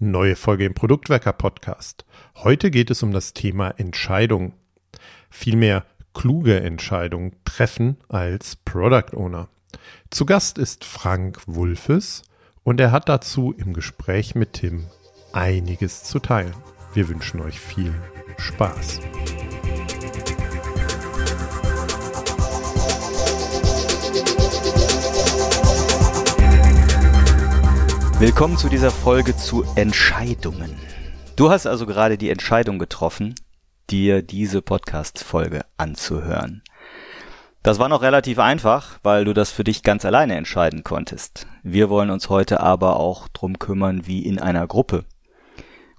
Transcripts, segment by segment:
Neue Folge im Produktwerker Podcast. Heute geht es um das Thema Entscheidung. Vielmehr kluge Entscheidungen treffen als Product Owner. Zu Gast ist Frank Wulfes und er hat dazu im Gespräch mit Tim einiges zu teilen. Wir wünschen euch viel Spaß. Willkommen zu dieser Folge zu Entscheidungen. Du hast also gerade die Entscheidung getroffen, dir diese Podcast-Folge anzuhören. Das war noch relativ einfach, weil du das für dich ganz alleine entscheiden konntest. Wir wollen uns heute aber auch drum kümmern, wie in einer Gruppe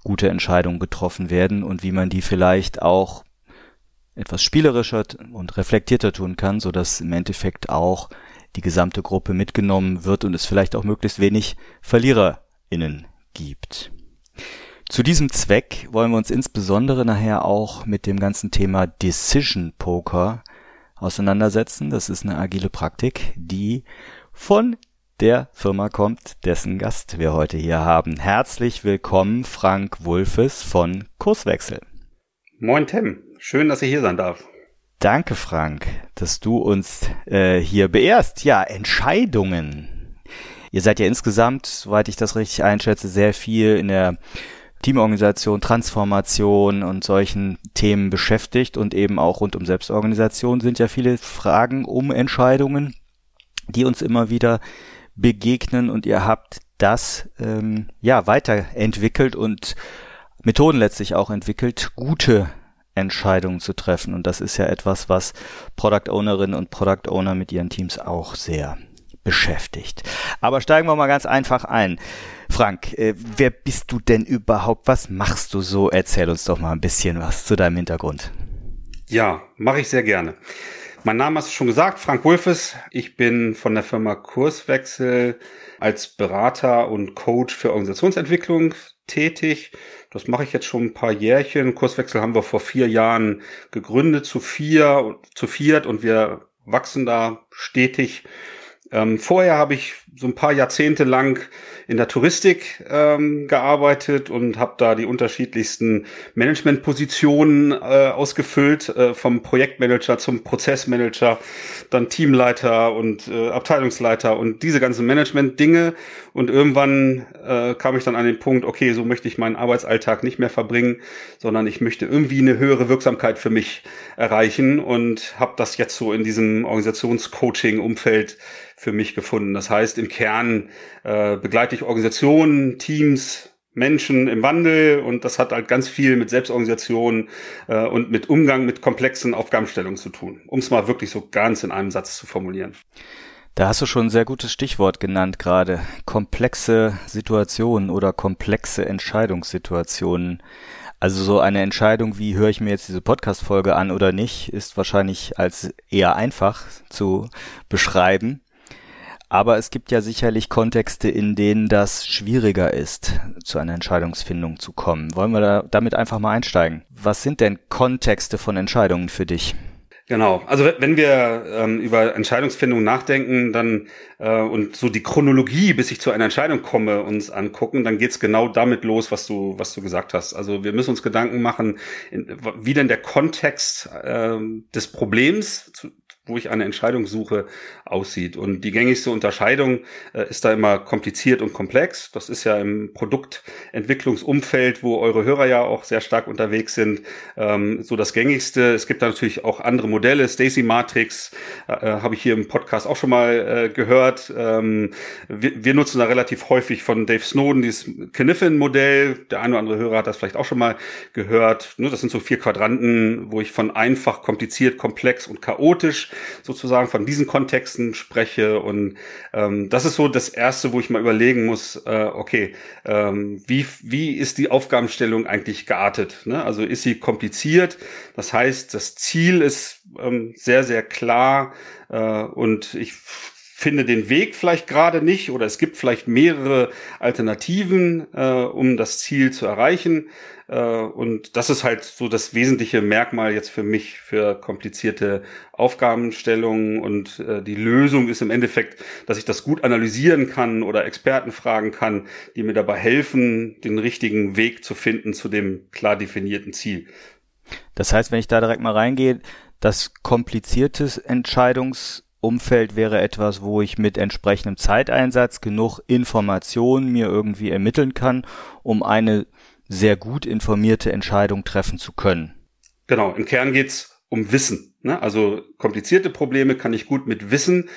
gute Entscheidungen getroffen werden und wie man die vielleicht auch etwas spielerischer und reflektierter tun kann, so dass im Endeffekt auch die gesamte Gruppe mitgenommen wird und es vielleicht auch möglichst wenig VerliererInnen gibt. Zu diesem Zweck wollen wir uns insbesondere nachher auch mit dem ganzen Thema Decision Poker auseinandersetzen. Das ist eine agile Praktik, die von der Firma kommt, dessen Gast wir heute hier haben. Herzlich willkommen, Frank Wulfes von Kurswechsel. Moin Tim, schön, dass ich hier sein darf. Danke, Frank, dass du uns äh, hier beehrst. Ja, Entscheidungen. Ihr seid ja insgesamt, soweit ich das richtig einschätze, sehr viel in der Teamorganisation, Transformation und solchen Themen beschäftigt und eben auch rund um Selbstorganisation sind ja viele Fragen um Entscheidungen, die uns immer wieder begegnen und ihr habt das ähm, ja weiterentwickelt und Methoden letztlich auch entwickelt, gute Entscheidungen zu treffen. Und das ist ja etwas, was Product Ownerinnen und Product Owner mit ihren Teams auch sehr beschäftigt. Aber steigen wir mal ganz einfach ein. Frank, äh, wer bist du denn überhaupt? Was machst du so? Erzähl uns doch mal ein bisschen was zu deinem Hintergrund. Ja, mache ich sehr gerne. Mein Name hast du schon gesagt, Frank Wulfes. Ich bin von der Firma Kurswechsel als Berater und Coach für Organisationsentwicklung tätig. Das mache ich jetzt schon ein paar Jährchen. Kurswechsel haben wir vor vier Jahren gegründet, zu vier, zu viert und wir wachsen da stetig. Ähm, vorher habe ich so ein paar Jahrzehnte lang in der Touristik ähm, gearbeitet und habe da die unterschiedlichsten Managementpositionen äh, ausgefüllt, äh, vom Projektmanager zum Prozessmanager, dann Teamleiter und äh, Abteilungsleiter und diese ganzen Management-Dinge. Und irgendwann äh, kam ich dann an den Punkt, okay, so möchte ich meinen Arbeitsalltag nicht mehr verbringen, sondern ich möchte irgendwie eine höhere Wirksamkeit für mich erreichen und habe das jetzt so in diesem Organisationscoaching-Umfeld für mich gefunden. Das heißt, im Kern äh, begleite ich Organisationen, Teams, Menschen im Wandel und das hat halt ganz viel mit Selbstorganisation äh, und mit Umgang mit komplexen Aufgabenstellungen zu tun, um es mal wirklich so ganz in einem Satz zu formulieren. Da hast du schon ein sehr gutes Stichwort genannt gerade. Komplexe Situationen oder komplexe Entscheidungssituationen. Also so eine Entscheidung, wie höre ich mir jetzt diese Podcast-Folge an oder nicht, ist wahrscheinlich als eher einfach zu beschreiben. Aber es gibt ja sicherlich Kontexte, in denen das schwieriger ist, zu einer Entscheidungsfindung zu kommen. Wollen wir da damit einfach mal einsteigen? Was sind denn Kontexte von Entscheidungen für dich? Genau, also wenn wir ähm, über Entscheidungsfindung nachdenken, dann äh, und so die Chronologie, bis ich zu einer Entscheidung komme, uns angucken, dann geht's genau damit los, was du was du gesagt hast. Also wir müssen uns Gedanken machen, in, wie denn der Kontext äh, des Problems, zu, wo ich eine Entscheidung suche, aussieht. Und die gängigste Unterscheidung äh, ist da immer kompliziert und komplex. Das ist ja im Produktentwicklungsumfeld, wo eure Hörer ja auch sehr stark unterwegs sind, ähm, so das gängigste. Es gibt da natürlich auch andere Modelle. Stacy Matrix äh, äh, habe ich hier im Podcast auch schon mal äh, gehört. Ähm, wir, wir, nutzen da relativ häufig von Dave Snowden dieses Kniffin-Modell. Der eine oder andere Hörer hat das vielleicht auch schon mal gehört. Ne, das sind so vier Quadranten, wo ich von einfach, kompliziert, komplex und chaotisch sozusagen von diesen Kontexten spreche. Und ähm, das ist so das Erste, wo ich mal überlegen muss, äh, okay, ähm, wie, wie ist die Aufgabenstellung eigentlich geartet? Ne? Also ist sie kompliziert? Das heißt, das Ziel ist ähm, sehr, sehr klar äh, und ich finde den Weg vielleicht gerade nicht oder es gibt vielleicht mehrere Alternativen, äh, um das Ziel zu erreichen. Äh, und das ist halt so das wesentliche Merkmal jetzt für mich für komplizierte Aufgabenstellungen. Und äh, die Lösung ist im Endeffekt, dass ich das gut analysieren kann oder Experten fragen kann, die mir dabei helfen, den richtigen Weg zu finden zu dem klar definierten Ziel. Das heißt, wenn ich da direkt mal reingehe, das kompliziertes Entscheidungs Umfeld wäre etwas, wo ich mit entsprechendem Zeiteinsatz genug Informationen mir irgendwie ermitteln kann, um eine sehr gut informierte Entscheidung treffen zu können. Genau, im Kern geht's um Wissen. Ne? Also komplizierte Probleme kann ich gut mit Wissen.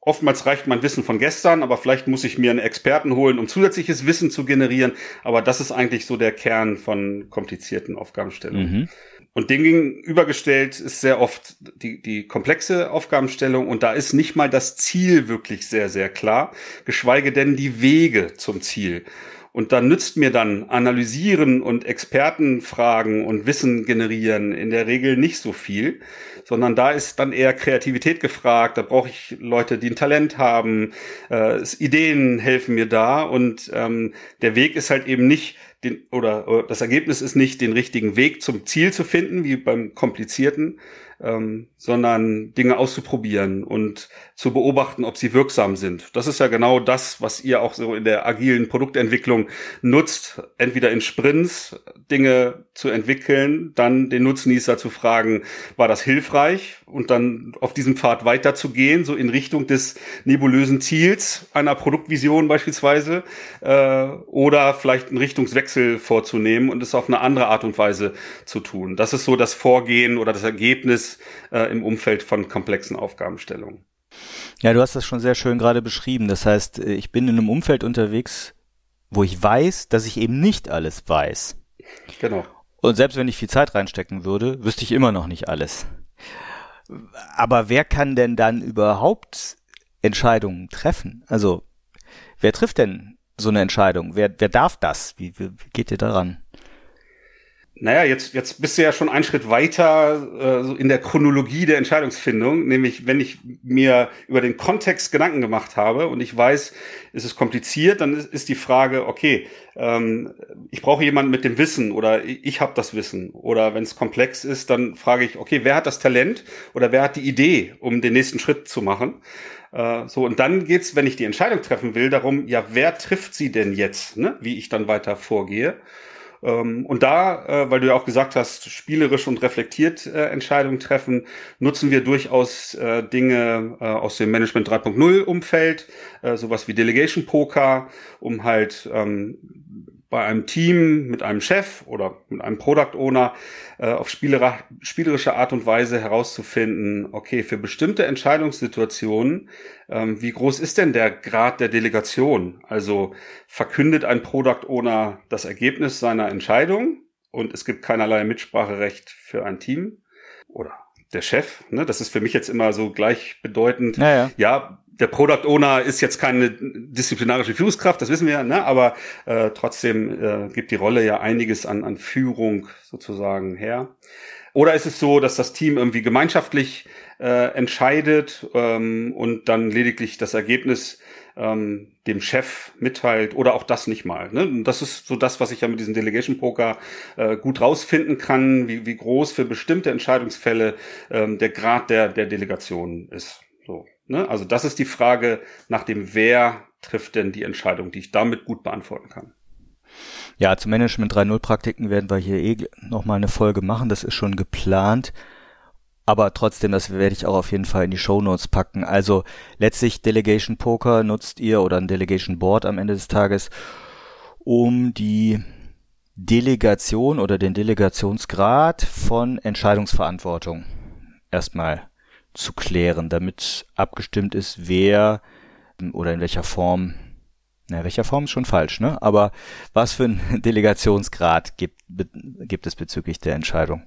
Oftmals reicht mein Wissen von gestern, aber vielleicht muss ich mir einen Experten holen, um zusätzliches Wissen zu generieren. Aber das ist eigentlich so der Kern von komplizierten Aufgabenstellungen. Mhm. Und dem gegenübergestellt ist sehr oft die, die komplexe Aufgabenstellung und da ist nicht mal das Ziel wirklich sehr, sehr klar, geschweige denn die Wege zum Ziel. Und da nützt mir dann analysieren und Expertenfragen und Wissen generieren in der Regel nicht so viel, sondern da ist dann eher Kreativität gefragt. Da brauche ich Leute, die ein Talent haben. Äh, Ideen helfen mir da und ähm, der Weg ist halt eben nicht den, oder, oder das Ergebnis ist nicht, den richtigen Weg zum Ziel zu finden, wie beim komplizierten, ähm, sondern Dinge auszuprobieren und zu beobachten, ob sie wirksam sind. Das ist ja genau das, was ihr auch so in der agilen Produktentwicklung nutzt, entweder in Sprints Dinge zu entwickeln, dann den Nutznießer zu fragen, war das hilfreich und dann auf diesem Pfad weiterzugehen, so in Richtung des nebulösen Ziels einer Produktvision beispielsweise, äh, oder vielleicht einen Richtungswechsel vorzunehmen und es auf eine andere Art und Weise zu tun. Das ist so das Vorgehen oder das Ergebnis äh, im Umfeld von komplexen Aufgabenstellungen. Ja, du hast das schon sehr schön gerade beschrieben. Das heißt, äh, ich bin in einem Umfeld unterwegs, wo ich weiß, dass ich eben nicht alles weiß. Genau. Und selbst wenn ich viel Zeit reinstecken würde, wüsste ich immer noch nicht alles. Aber wer kann denn dann überhaupt Entscheidungen treffen? Also, wer trifft denn so eine Entscheidung? Wer, wer darf das? Wie, wie, wie geht ihr daran? Naja, jetzt, jetzt bist du ja schon einen Schritt weiter äh, so in der Chronologie der Entscheidungsfindung, nämlich wenn ich mir über den Kontext Gedanken gemacht habe und ich weiß, es ist kompliziert, dann ist, ist die Frage, okay, ähm, ich brauche jemanden mit dem Wissen oder ich, ich habe das Wissen. Oder wenn es komplex ist, dann frage ich, okay, wer hat das Talent oder wer hat die Idee, um den nächsten Schritt zu machen? Äh, so, und dann geht's, wenn ich die Entscheidung treffen will, darum, ja, wer trifft sie denn jetzt, ne? wie ich dann weiter vorgehe. Ähm, und da, äh, weil du ja auch gesagt hast, spielerisch und reflektiert äh, Entscheidungen treffen, nutzen wir durchaus äh, Dinge aus dem Management 3.0 Umfeld, sowas wie Delegation Poker, um halt ähm, bei einem Team mit einem Chef oder mit einem Product Owner äh, auf spielerische Art und Weise herauszufinden, okay, für bestimmte Entscheidungssituationen, ähm, wie groß ist denn der Grad der Delegation? Also verkündet ein Product Owner das Ergebnis seiner Entscheidung und es gibt keinerlei Mitspracherecht für ein Team oder der Chef, ne, das ist für mich jetzt immer so gleichbedeutend. Ja, ja. ja der Product Owner ist jetzt keine disziplinarische Führungskraft, das wissen wir, ne? aber äh, trotzdem äh, gibt die Rolle ja einiges an, an Führung sozusagen her. Oder ist es so, dass das Team irgendwie gemeinschaftlich äh, entscheidet ähm, und dann lediglich das Ergebnis ähm, dem Chef mitteilt oder auch das nicht mal. Ne? Und das ist so das, was ich ja mit diesem Delegation Poker äh, gut rausfinden kann, wie, wie groß für bestimmte Entscheidungsfälle ähm, der Grad der, der Delegation ist. So. Ne? Also das ist die Frage nach dem, wer trifft denn die Entscheidung, die ich damit gut beantworten kann. Ja, zu Management 3.0 Praktiken werden wir hier eh nochmal eine Folge machen. Das ist schon geplant. Aber trotzdem, das werde ich auch auf jeden Fall in die Show Notes packen. Also letztlich Delegation Poker nutzt ihr oder ein Delegation Board am Ende des Tages, um die Delegation oder den Delegationsgrad von Entscheidungsverantwortung erstmal zu klären, damit abgestimmt ist, wer oder in welcher Form, na, welcher Form ist schon falsch, ne? Aber was für einen Delegationsgrad gibt, gibt es bezüglich der Entscheidung?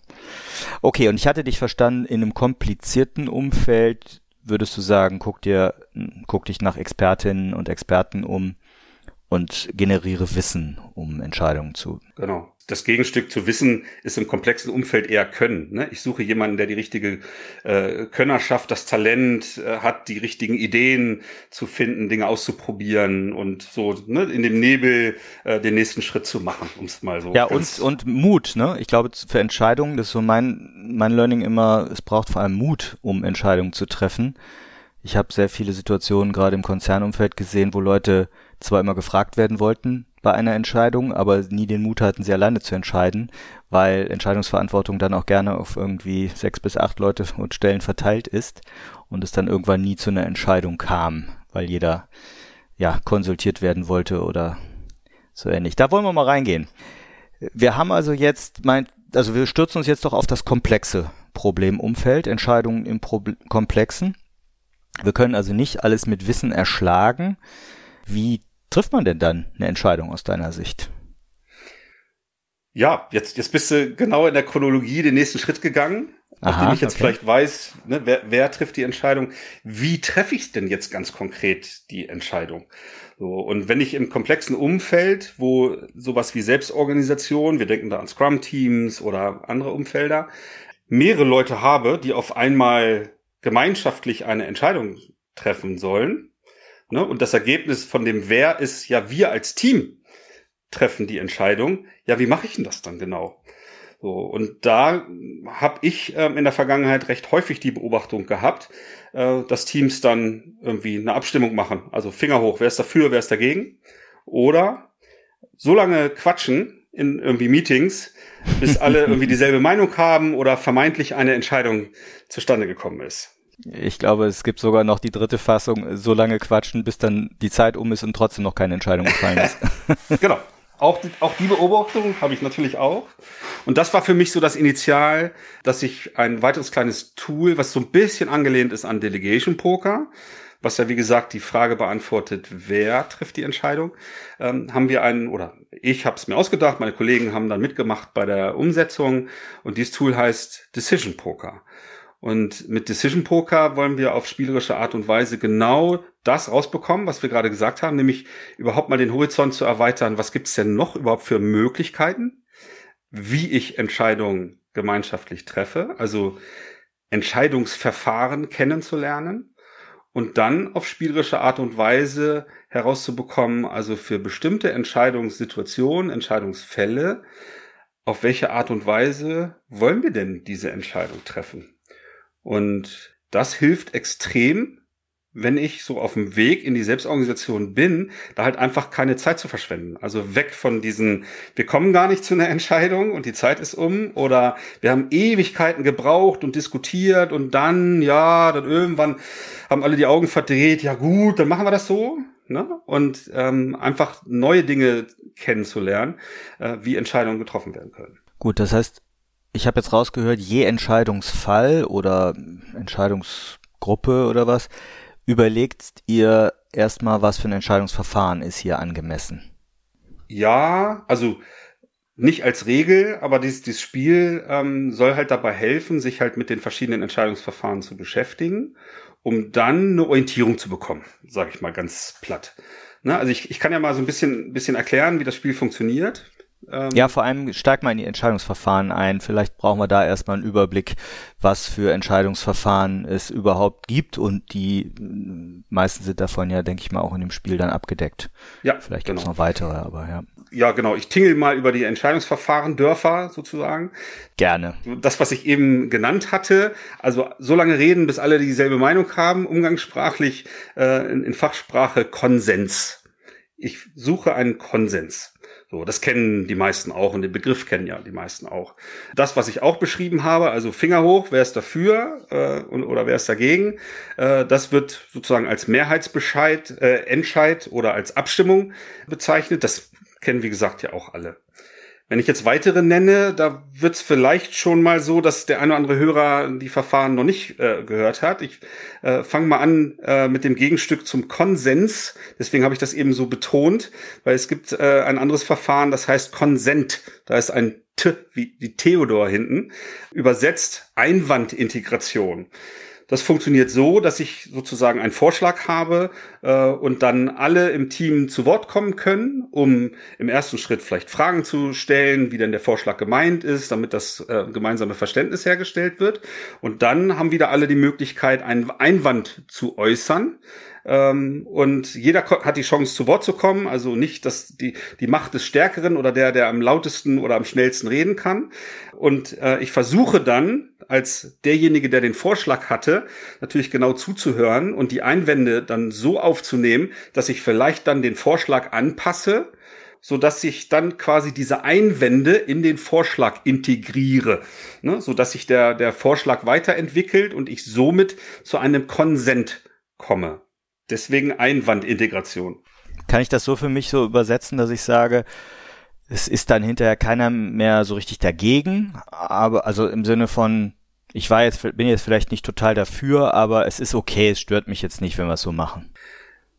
Okay, und ich hatte dich verstanden, in einem komplizierten Umfeld würdest du sagen, guck dir, guck dich nach Expertinnen und Experten um und generiere Wissen, um Entscheidungen zu. Genau das Gegenstück zu wissen ist im komplexen Umfeld eher Können. Ne? Ich suche jemanden, der die richtige äh, Könnerschaft, das Talent äh, hat, die richtigen Ideen zu finden, Dinge auszuprobieren und so ne, in dem Nebel äh, den nächsten Schritt zu machen, um es mal so. Ja und und Mut. Ne? Ich glaube für Entscheidungen, das ist so mein mein Learning immer. Es braucht vor allem Mut, um Entscheidungen zu treffen. Ich habe sehr viele Situationen gerade im Konzernumfeld gesehen, wo Leute zwar immer gefragt werden wollten, bei einer Entscheidung, aber nie den Mut hatten, sie alleine zu entscheiden, weil Entscheidungsverantwortung dann auch gerne auf irgendwie sechs bis acht Leute und Stellen verteilt ist und es dann irgendwann nie zu einer Entscheidung kam, weil jeder ja konsultiert werden wollte oder so ähnlich. Da wollen wir mal reingehen. Wir haben also jetzt mein, also wir stürzen uns jetzt doch auf das komplexe Problemumfeld, Entscheidungen im Proble Komplexen. Wir können also nicht alles mit Wissen erschlagen. Wie trifft man denn dann eine Entscheidung aus deiner Sicht? Ja, jetzt, jetzt bist du genau in der Chronologie den nächsten Schritt gegangen. Nachdem ich jetzt okay. vielleicht weiß, ne, wer, wer trifft die Entscheidung, wie treffe ich denn jetzt ganz konkret die Entscheidung? So, und wenn ich im komplexen Umfeld, wo sowas wie Selbstorganisation, wir denken da an Scrum-Teams oder andere Umfelder, mehrere Leute habe, die auf einmal gemeinschaftlich eine Entscheidung treffen sollen, Ne? Und das Ergebnis von dem Wer ist ja wir als Team treffen die Entscheidung. Ja, wie mache ich denn das dann genau? So, und da habe ich ähm, in der Vergangenheit recht häufig die Beobachtung gehabt, äh, dass Teams dann irgendwie eine Abstimmung machen. Also Finger hoch, wer ist dafür, wer ist dagegen? Oder so lange quatschen in irgendwie Meetings, bis alle irgendwie dieselbe Meinung haben oder vermeintlich eine Entscheidung zustande gekommen ist. Ich glaube, es gibt sogar noch die dritte Fassung, so lange quatschen, bis dann die Zeit um ist und trotzdem noch keine Entscheidung gefallen ist. genau. Auch die, auch die Beobachtung habe ich natürlich auch. Und das war für mich so das Initial, dass ich ein weiteres kleines Tool, was so ein bisschen angelehnt ist an Delegation Poker, was ja wie gesagt die Frage beantwortet, wer trifft die Entscheidung, ähm, haben wir einen, oder ich habe es mir ausgedacht, meine Kollegen haben dann mitgemacht bei der Umsetzung und dieses Tool heißt Decision Poker. Und mit Decision Poker wollen wir auf spielerische Art und Weise genau das rausbekommen, was wir gerade gesagt haben, nämlich überhaupt mal den Horizont zu erweitern. Was gibt's denn noch überhaupt für Möglichkeiten, wie ich Entscheidungen gemeinschaftlich treffe? Also Entscheidungsverfahren kennenzulernen und dann auf spielerische Art und Weise herauszubekommen, also für bestimmte Entscheidungssituationen, Entscheidungsfälle, auf welche Art und Weise wollen wir denn diese Entscheidung treffen? Und das hilft extrem, wenn ich so auf dem Weg in die Selbstorganisation bin, da halt einfach keine Zeit zu verschwenden. Also weg von diesen, wir kommen gar nicht zu einer Entscheidung und die Zeit ist um oder wir haben Ewigkeiten gebraucht und diskutiert und dann, ja, dann irgendwann haben alle die Augen verdreht, ja gut, dann machen wir das so. Ne? Und ähm, einfach neue Dinge kennenzulernen, äh, wie Entscheidungen getroffen werden können. Gut, das heißt, ich habe jetzt rausgehört, je Entscheidungsfall oder Entscheidungsgruppe oder was, überlegt ihr erstmal, was für ein Entscheidungsverfahren ist hier angemessen. Ja, also nicht als Regel, aber dieses, dieses Spiel ähm, soll halt dabei helfen, sich halt mit den verschiedenen Entscheidungsverfahren zu beschäftigen, um dann eine Orientierung zu bekommen, sage ich mal ganz platt. Ne? Also ich, ich kann ja mal so ein bisschen, bisschen erklären, wie das Spiel funktioniert. Ähm, ja, vor allem steigt mal in die Entscheidungsverfahren ein. Vielleicht brauchen wir da erstmal einen Überblick, was für Entscheidungsverfahren es überhaupt gibt und die meisten sind davon ja, denke ich mal, auch in dem Spiel dann abgedeckt. Ja. Vielleicht gibt es genau. noch weitere, aber ja. Ja, genau. Ich tingel mal über die Entscheidungsverfahren Dörfer sozusagen. Gerne. Das, was ich eben genannt hatte, also so lange reden, bis alle dieselbe Meinung haben, umgangssprachlich äh, in, in Fachsprache Konsens. Ich suche einen Konsens. So, das kennen die meisten auch und den Begriff kennen ja die meisten auch. Das, was ich auch beschrieben habe, also Finger hoch, wer ist dafür äh, und, oder wer ist dagegen, äh, das wird sozusagen als Mehrheitsbescheid, äh, Entscheid oder als Abstimmung bezeichnet. Das kennen, wie gesagt, ja auch alle. Wenn ich jetzt weitere nenne, da wird es vielleicht schon mal so, dass der eine oder andere Hörer die Verfahren noch nicht äh, gehört hat. Ich äh, fange mal an äh, mit dem Gegenstück zum Konsens. Deswegen habe ich das eben so betont, weil es gibt äh, ein anderes Verfahren, das heißt Konsent. Da ist ein T wie die Theodor hinten. Übersetzt Einwandintegration. Das funktioniert so, dass ich sozusagen einen Vorschlag habe äh, und dann alle im Team zu Wort kommen können, um im ersten Schritt vielleicht Fragen zu stellen, wie denn der Vorschlag gemeint ist, damit das äh, gemeinsame Verständnis hergestellt wird. Und dann haben wieder alle die Möglichkeit, einen Einwand zu äußern. Ähm, und jeder hat die Chance, zu Wort zu kommen. Also nicht, dass die, die Macht des Stärkeren oder der, der am lautesten oder am schnellsten reden kann. Und äh, ich versuche dann, als derjenige, der den Vorschlag hatte, natürlich genau zuzuhören und die Einwände dann so aufzunehmen, dass ich vielleicht dann den Vorschlag anpasse, so dass ich dann quasi diese Einwände in den Vorschlag integriere, ne, so dass sich der der Vorschlag weiterentwickelt und ich somit zu einem Konsent komme. Deswegen Einwandintegration. Kann ich das so für mich so übersetzen, dass ich sage, es ist dann hinterher keiner mehr so richtig dagegen, aber also im Sinne von, ich war jetzt, bin jetzt vielleicht nicht total dafür, aber es ist okay, es stört mich jetzt nicht, wenn wir es so machen.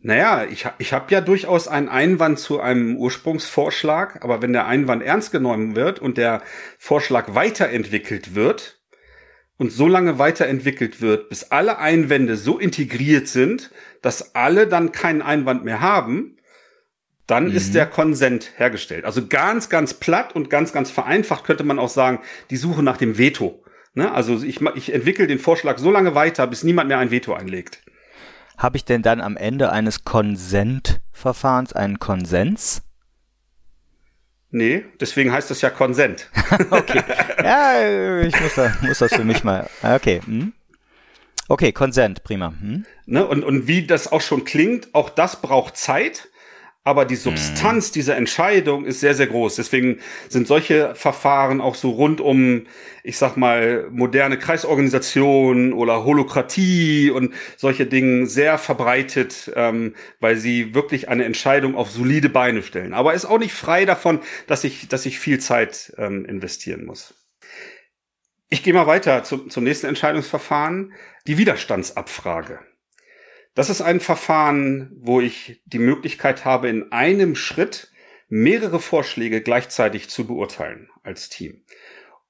Naja, ich, ich habe ja durchaus einen Einwand zu einem Ursprungsvorschlag, aber wenn der Einwand ernst genommen wird und der Vorschlag weiterentwickelt wird, und so lange weiterentwickelt wird, bis alle Einwände so integriert sind, dass alle dann keinen Einwand mehr haben, dann mhm. ist der Konsent hergestellt. Also ganz, ganz platt und ganz, ganz vereinfacht könnte man auch sagen, die Suche nach dem Veto. Ne? Also ich, ich entwickle den Vorschlag so lange weiter, bis niemand mehr ein Veto einlegt. Habe ich denn dann am Ende eines Konsentverfahrens einen Konsens? Nee, deswegen heißt das ja Konsent. okay. Ja, ich muss, da, muss das für mich mal. Okay. Hm. Okay, Konsent, prima. Hm. Ne, und, und wie das auch schon klingt, auch das braucht Zeit aber die Substanz mhm. dieser Entscheidung ist sehr, sehr groß. Deswegen sind solche Verfahren auch so rund um, ich sag mal, moderne Kreisorganisationen oder Holokratie und solche Dinge sehr verbreitet, ähm, weil sie wirklich eine Entscheidung auf solide Beine stellen. Aber ist auch nicht frei davon, dass ich, dass ich viel Zeit ähm, investieren muss. Ich gehe mal weiter zum, zum nächsten Entscheidungsverfahren, die Widerstandsabfrage. Das ist ein Verfahren, wo ich die Möglichkeit habe, in einem Schritt mehrere Vorschläge gleichzeitig zu beurteilen als Team.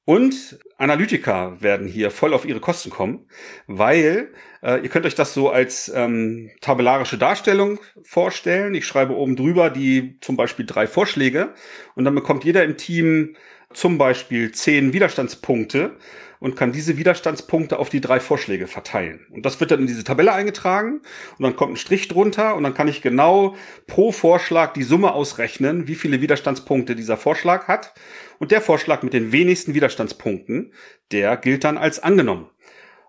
Und Analytiker werden hier voll auf ihre Kosten kommen, weil äh, ihr könnt euch das so als ähm, tabellarische Darstellung vorstellen. Ich schreibe oben drüber die zum Beispiel drei Vorschläge und dann bekommt jeder im Team zum Beispiel zehn Widerstandspunkte und kann diese Widerstandspunkte auf die drei Vorschläge verteilen. Und das wird dann in diese Tabelle eingetragen und dann kommt ein Strich drunter und dann kann ich genau pro Vorschlag die Summe ausrechnen, wie viele Widerstandspunkte dieser Vorschlag hat. Und der Vorschlag mit den wenigsten Widerstandspunkten, der gilt dann als angenommen.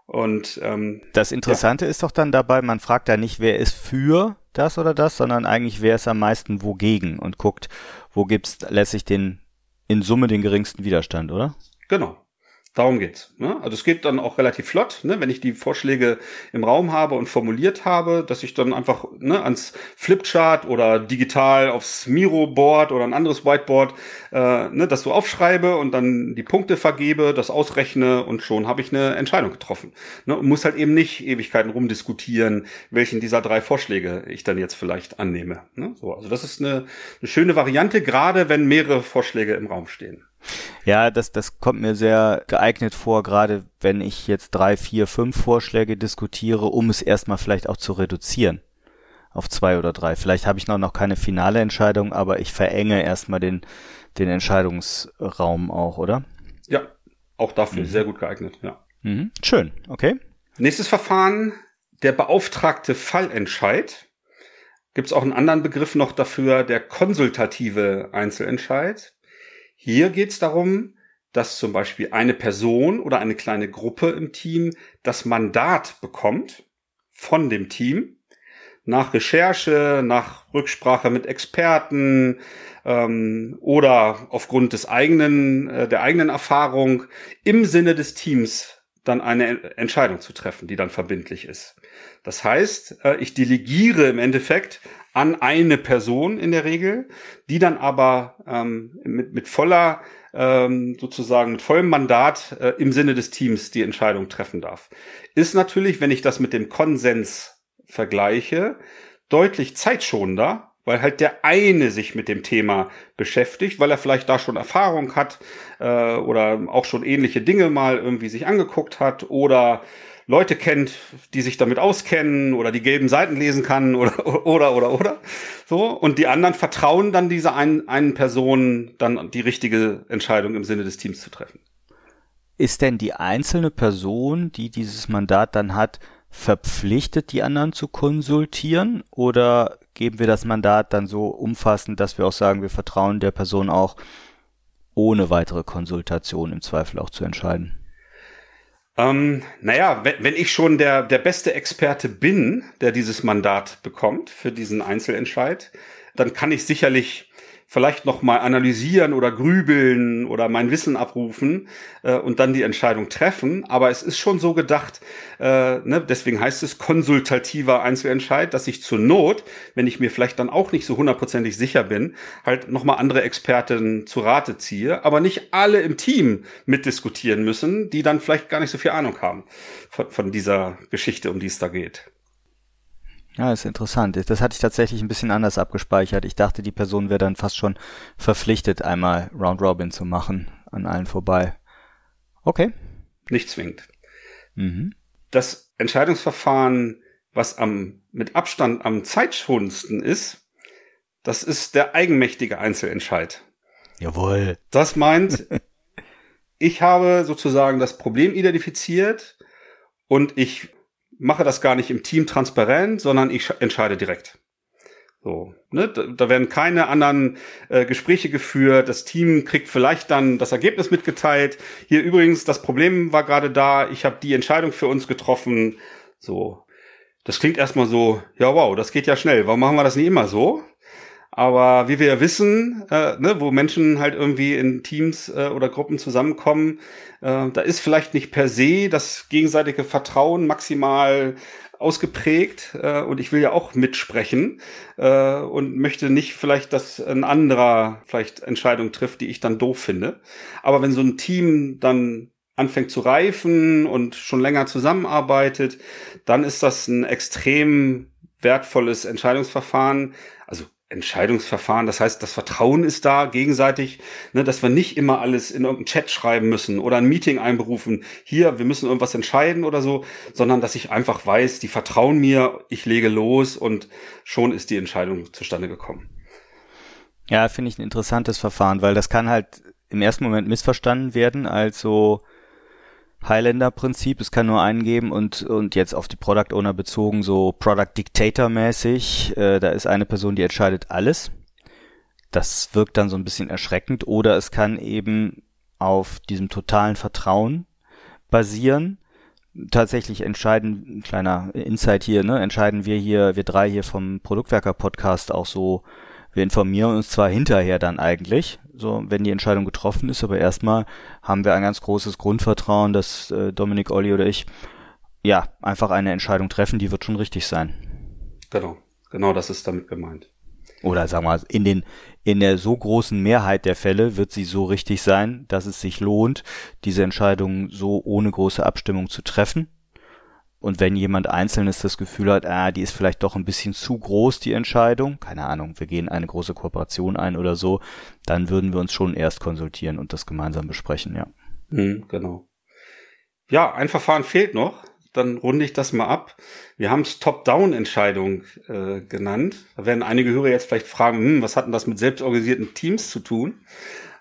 Und ähm, das Interessante ja. ist doch dann dabei, man fragt da nicht, wer ist für das oder das, sondern eigentlich, wer ist am meisten wogegen und guckt, wo gibt's letztlich den in Summe den geringsten Widerstand, oder? Genau. Darum geht's. Ne? Also es geht dann auch relativ flott, ne? wenn ich die Vorschläge im Raum habe und formuliert habe, dass ich dann einfach ne, ans Flipchart oder digital aufs Miro-Board oder ein anderes Whiteboard äh, ne, das so aufschreibe und dann die Punkte vergebe, das ausrechne und schon habe ich eine Entscheidung getroffen. Ne? Und muss halt eben nicht Ewigkeiten rumdiskutieren, welchen dieser drei Vorschläge ich dann jetzt vielleicht annehme. Ne? So, also das ist eine, eine schöne Variante, gerade wenn mehrere Vorschläge im Raum stehen. Ja, das, das kommt mir sehr geeignet vor, gerade wenn ich jetzt drei, vier, fünf Vorschläge diskutiere, um es erstmal vielleicht auch zu reduzieren auf zwei oder drei. Vielleicht habe ich noch, noch keine finale Entscheidung, aber ich verenge erstmal den, den Entscheidungsraum auch, oder? Ja, auch dafür mhm. sehr gut geeignet, ja. Mhm. Schön, okay. Nächstes Verfahren, der beauftragte Fallentscheid. Gibt es auch einen anderen Begriff noch dafür, der konsultative Einzelentscheid. Hier geht es darum, dass zum Beispiel eine Person oder eine kleine Gruppe im Team das Mandat bekommt von dem Team nach Recherche, nach Rücksprache mit Experten ähm, oder aufgrund des eigenen äh, der eigenen Erfahrung im Sinne des Teams dann eine Entscheidung zu treffen, die dann verbindlich ist. Das heißt, äh, ich delegiere im Endeffekt an eine Person in der Regel, die dann aber ähm, mit, mit voller ähm, sozusagen mit vollem Mandat äh, im Sinne des Teams die Entscheidung treffen darf. Ist natürlich, wenn ich das mit dem Konsens vergleiche, deutlich zeitschonender, weil halt der eine sich mit dem Thema beschäftigt, weil er vielleicht da schon Erfahrung hat äh, oder auch schon ähnliche Dinge mal irgendwie sich angeguckt hat oder Leute kennt, die sich damit auskennen oder die gelben Seiten lesen kann oder oder oder oder so und die anderen vertrauen dann dieser einen, einen Person dann die richtige Entscheidung im Sinne des Teams zu treffen. Ist denn die einzelne Person, die dieses Mandat dann hat, verpflichtet, die anderen zu konsultieren oder geben wir das Mandat dann so umfassend, dass wir auch sagen, wir vertrauen der Person auch ohne weitere Konsultation im Zweifel auch zu entscheiden? Ähm, naja, wenn, ich schon der, der beste Experte bin, der dieses Mandat bekommt für diesen Einzelentscheid, dann kann ich sicherlich vielleicht noch mal analysieren oder grübeln oder mein Wissen abrufen äh, und dann die Entscheidung treffen. Aber es ist schon so gedacht, äh, ne, deswegen heißt es konsultativer Einzelentscheid, dass ich zur Not, wenn ich mir vielleicht dann auch nicht so hundertprozentig sicher bin, halt noch mal andere Experten zu Rate ziehe, aber nicht alle im Team mitdiskutieren müssen, die dann vielleicht gar nicht so viel Ahnung haben von, von dieser Geschichte, um die es da geht. Ja, ist interessant. Das hatte ich tatsächlich ein bisschen anders abgespeichert. Ich dachte, die Person wäre dann fast schon verpflichtet, einmal Round Robin zu machen, an allen vorbei. Okay. Nicht zwingend. Mhm. Das Entscheidungsverfahren, was am, mit Abstand am zeitschonendsten ist, das ist der eigenmächtige Einzelentscheid. Jawohl. Das meint, ich habe sozusagen das Problem identifiziert und ich mache das gar nicht im Team transparent, sondern ich entscheide direkt. So, ne? da, da werden keine anderen äh, Gespräche geführt. Das Team kriegt vielleicht dann das Ergebnis mitgeteilt. Hier übrigens, das Problem war gerade da. Ich habe die Entscheidung für uns getroffen. So, das klingt erstmal so, ja wow, das geht ja schnell. Warum machen wir das nicht immer so? Aber wie wir ja wissen, äh, ne, wo Menschen halt irgendwie in Teams äh, oder Gruppen zusammenkommen, äh, da ist vielleicht nicht per se das gegenseitige Vertrauen maximal ausgeprägt äh, und ich will ja auch mitsprechen äh, und möchte nicht vielleicht, dass ein anderer vielleicht Entscheidungen trifft, die ich dann doof finde. Aber wenn so ein Team dann anfängt zu reifen und schon länger zusammenarbeitet, dann ist das ein extrem wertvolles Entscheidungsverfahren. Also Entscheidungsverfahren. Das heißt, das Vertrauen ist da gegenseitig, ne, dass wir nicht immer alles in irgendeinen Chat schreiben müssen oder ein Meeting einberufen. Hier, wir müssen irgendwas entscheiden oder so, sondern dass ich einfach weiß, die vertrauen mir, ich lege los und schon ist die Entscheidung zustande gekommen. Ja, finde ich ein interessantes Verfahren, weil das kann halt im ersten Moment missverstanden werden, also Highlander-Prinzip, es kann nur einen geben und, und jetzt auf die Product Owner bezogen, so Product Dictator-mäßig, äh, da ist eine Person, die entscheidet alles. Das wirkt dann so ein bisschen erschreckend oder es kann eben auf diesem totalen Vertrauen basieren. Tatsächlich entscheiden, ein kleiner Insight hier, ne, entscheiden wir hier, wir drei hier vom Produktwerker-Podcast auch so, wir informieren uns zwar hinterher dann eigentlich, so wenn die Entscheidung getroffen ist, aber erstmal haben wir ein ganz großes Grundvertrauen, dass äh, Dominik, Olli oder ich ja einfach eine Entscheidung treffen, die wird schon richtig sein. Genau, genau das ist damit gemeint. Oder sagen wir mal, in den in der so großen Mehrheit der Fälle wird sie so richtig sein, dass es sich lohnt, diese Entscheidung so ohne große Abstimmung zu treffen. Und wenn jemand Einzelnes das Gefühl hat, ah, die ist vielleicht doch ein bisschen zu groß, die Entscheidung, keine Ahnung, wir gehen eine große Kooperation ein oder so, dann würden wir uns schon erst konsultieren und das gemeinsam besprechen, ja. Mhm, genau. Ja, ein Verfahren fehlt noch. Dann runde ich das mal ab. Wir haben es Top-Down-Entscheidung äh, genannt. Da werden einige Hörer jetzt vielleicht fragen, hm, was hat denn das mit selbstorganisierten Teams zu tun?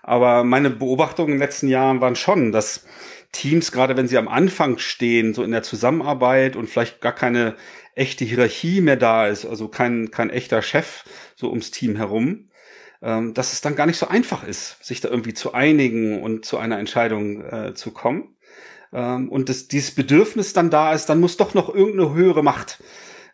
Aber meine Beobachtungen in den letzten Jahren waren schon, dass Teams, gerade wenn sie am Anfang stehen, so in der Zusammenarbeit und vielleicht gar keine echte Hierarchie mehr da ist, also kein, kein echter Chef so ums Team herum, ähm, dass es dann gar nicht so einfach ist, sich da irgendwie zu einigen und zu einer Entscheidung äh, zu kommen. Ähm, und das, dieses Bedürfnis dann da ist, dann muss doch noch irgendeine höhere Macht